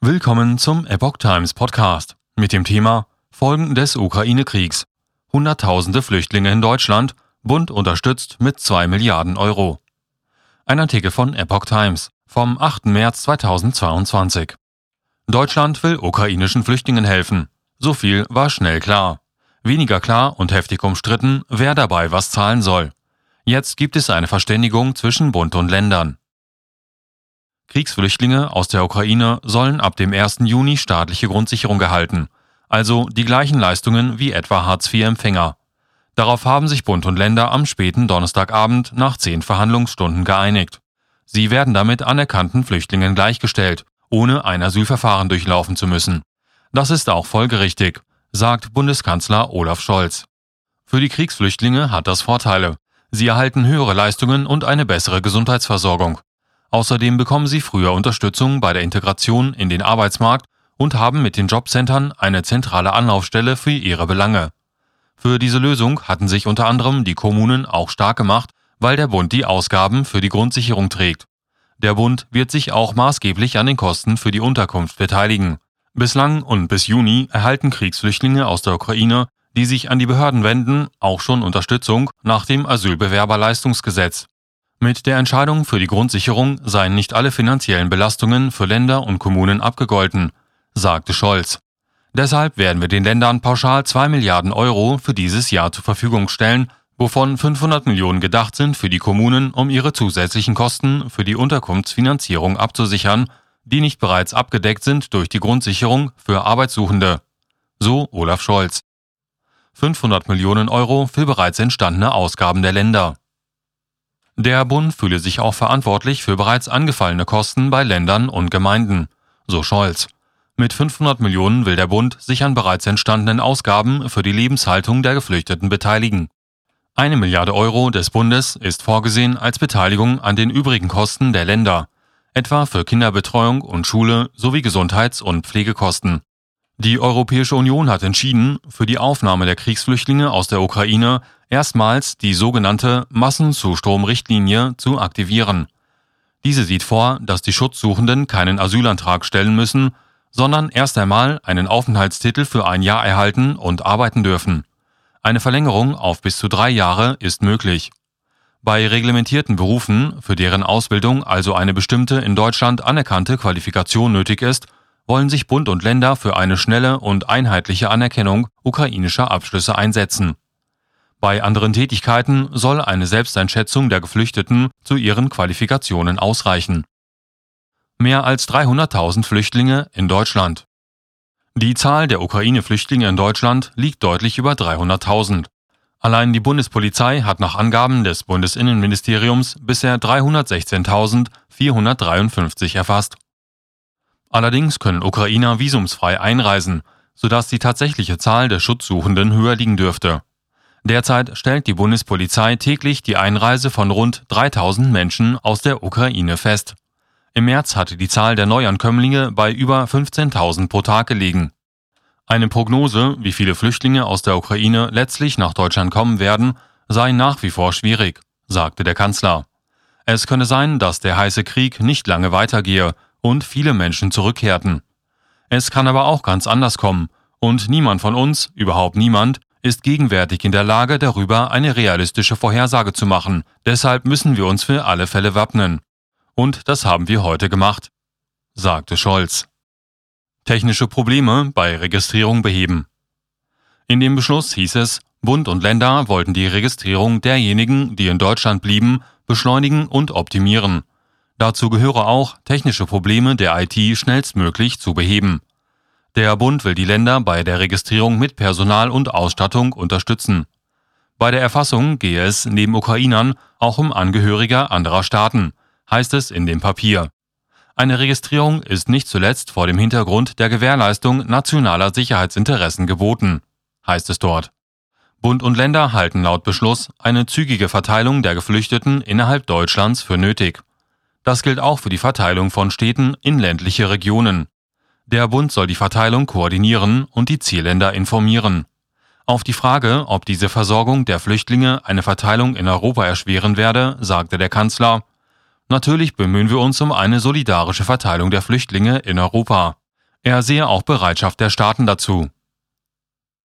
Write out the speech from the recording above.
Willkommen zum Epoch Times Podcast mit dem Thema Folgen des Ukraine-Kriegs. Hunderttausende Flüchtlinge in Deutschland, Bund unterstützt mit 2 Milliarden Euro. Ein Artikel von Epoch Times vom 8. März 2022. Deutschland will ukrainischen Flüchtlingen helfen. So viel war schnell klar. Weniger klar und heftig umstritten, wer dabei was zahlen soll. Jetzt gibt es eine Verständigung zwischen Bund und Ländern. Kriegsflüchtlinge aus der Ukraine sollen ab dem 1. Juni staatliche Grundsicherung erhalten, also die gleichen Leistungen wie etwa Hartz-IV-Empfänger. Darauf haben sich Bund und Länder am späten Donnerstagabend nach zehn Verhandlungsstunden geeinigt. Sie werden damit anerkannten Flüchtlingen gleichgestellt, ohne ein Asylverfahren durchlaufen zu müssen. Das ist auch folgerichtig, sagt Bundeskanzler Olaf Scholz. Für die Kriegsflüchtlinge hat das Vorteile. Sie erhalten höhere Leistungen und eine bessere Gesundheitsversorgung. Außerdem bekommen sie früher Unterstützung bei der Integration in den Arbeitsmarkt und haben mit den Jobcentern eine zentrale Anlaufstelle für ihre Belange. Für diese Lösung hatten sich unter anderem die Kommunen auch stark gemacht, weil der Bund die Ausgaben für die Grundsicherung trägt. Der Bund wird sich auch maßgeblich an den Kosten für die Unterkunft beteiligen. Bislang und bis Juni erhalten Kriegsflüchtlinge aus der Ukraine, die sich an die Behörden wenden, auch schon Unterstützung nach dem Asylbewerberleistungsgesetz. Mit der Entscheidung für die Grundsicherung seien nicht alle finanziellen Belastungen für Länder und Kommunen abgegolten, sagte Scholz. Deshalb werden wir den Ländern pauschal 2 Milliarden Euro für dieses Jahr zur Verfügung stellen, wovon 500 Millionen gedacht sind für die Kommunen, um ihre zusätzlichen Kosten für die Unterkunftsfinanzierung abzusichern, die nicht bereits abgedeckt sind durch die Grundsicherung für Arbeitssuchende. So Olaf Scholz. 500 Millionen Euro für bereits entstandene Ausgaben der Länder. Der Bund fühle sich auch verantwortlich für bereits angefallene Kosten bei Ländern und Gemeinden, so Scholz. Mit 500 Millionen will der Bund sich an bereits entstandenen Ausgaben für die Lebenshaltung der Geflüchteten beteiligen. Eine Milliarde Euro des Bundes ist vorgesehen als Beteiligung an den übrigen Kosten der Länder, etwa für Kinderbetreuung und Schule sowie Gesundheits- und Pflegekosten. Die Europäische Union hat entschieden, für die Aufnahme der Kriegsflüchtlinge aus der Ukraine erstmals die sogenannte Massenzustromrichtlinie zu aktivieren. Diese sieht vor, dass die Schutzsuchenden keinen Asylantrag stellen müssen, sondern erst einmal einen Aufenthaltstitel für ein Jahr erhalten und arbeiten dürfen. Eine Verlängerung auf bis zu drei Jahre ist möglich. Bei reglementierten Berufen, für deren Ausbildung also eine bestimmte in Deutschland anerkannte Qualifikation nötig ist, wollen sich Bund und Länder für eine schnelle und einheitliche Anerkennung ukrainischer Abschlüsse einsetzen. Bei anderen Tätigkeiten soll eine Selbsteinschätzung der Geflüchteten zu ihren Qualifikationen ausreichen. Mehr als 300.000 Flüchtlinge in Deutschland. Die Zahl der Ukraine-Flüchtlinge in Deutschland liegt deutlich über 300.000. Allein die Bundespolizei hat nach Angaben des Bundesinnenministeriums bisher 316.453 erfasst. Allerdings können Ukrainer visumsfrei einreisen, sodass die tatsächliche Zahl der Schutzsuchenden höher liegen dürfte. Derzeit stellt die Bundespolizei täglich die Einreise von rund 3000 Menschen aus der Ukraine fest. Im März hatte die Zahl der Neuankömmlinge bei über 15.000 pro Tag gelegen. Eine Prognose, wie viele Flüchtlinge aus der Ukraine letztlich nach Deutschland kommen werden, sei nach wie vor schwierig, sagte der Kanzler. Es könne sein, dass der heiße Krieg nicht lange weitergehe und viele Menschen zurückkehrten. Es kann aber auch ganz anders kommen, und niemand von uns, überhaupt niemand, ist gegenwärtig in der Lage, darüber eine realistische Vorhersage zu machen. Deshalb müssen wir uns für alle Fälle wappnen. Und das haben wir heute gemacht, sagte Scholz. Technische Probleme bei Registrierung beheben. In dem Beschluss hieß es, Bund und Länder wollten die Registrierung derjenigen, die in Deutschland blieben, beschleunigen und optimieren. Dazu gehöre auch, technische Probleme der IT schnellstmöglich zu beheben. Der Bund will die Länder bei der Registrierung mit Personal und Ausstattung unterstützen. Bei der Erfassung gehe es neben Ukrainern auch um Angehörige anderer Staaten, heißt es in dem Papier. Eine Registrierung ist nicht zuletzt vor dem Hintergrund der Gewährleistung nationaler Sicherheitsinteressen geboten, heißt es dort. Bund und Länder halten laut Beschluss eine zügige Verteilung der Geflüchteten innerhalb Deutschlands für nötig. Das gilt auch für die Verteilung von Städten in ländliche Regionen. Der Bund soll die Verteilung koordinieren und die Zielländer informieren. Auf die Frage, ob diese Versorgung der Flüchtlinge eine Verteilung in Europa erschweren werde, sagte der Kanzler, Natürlich bemühen wir uns um eine solidarische Verteilung der Flüchtlinge in Europa. Er sehe auch Bereitschaft der Staaten dazu.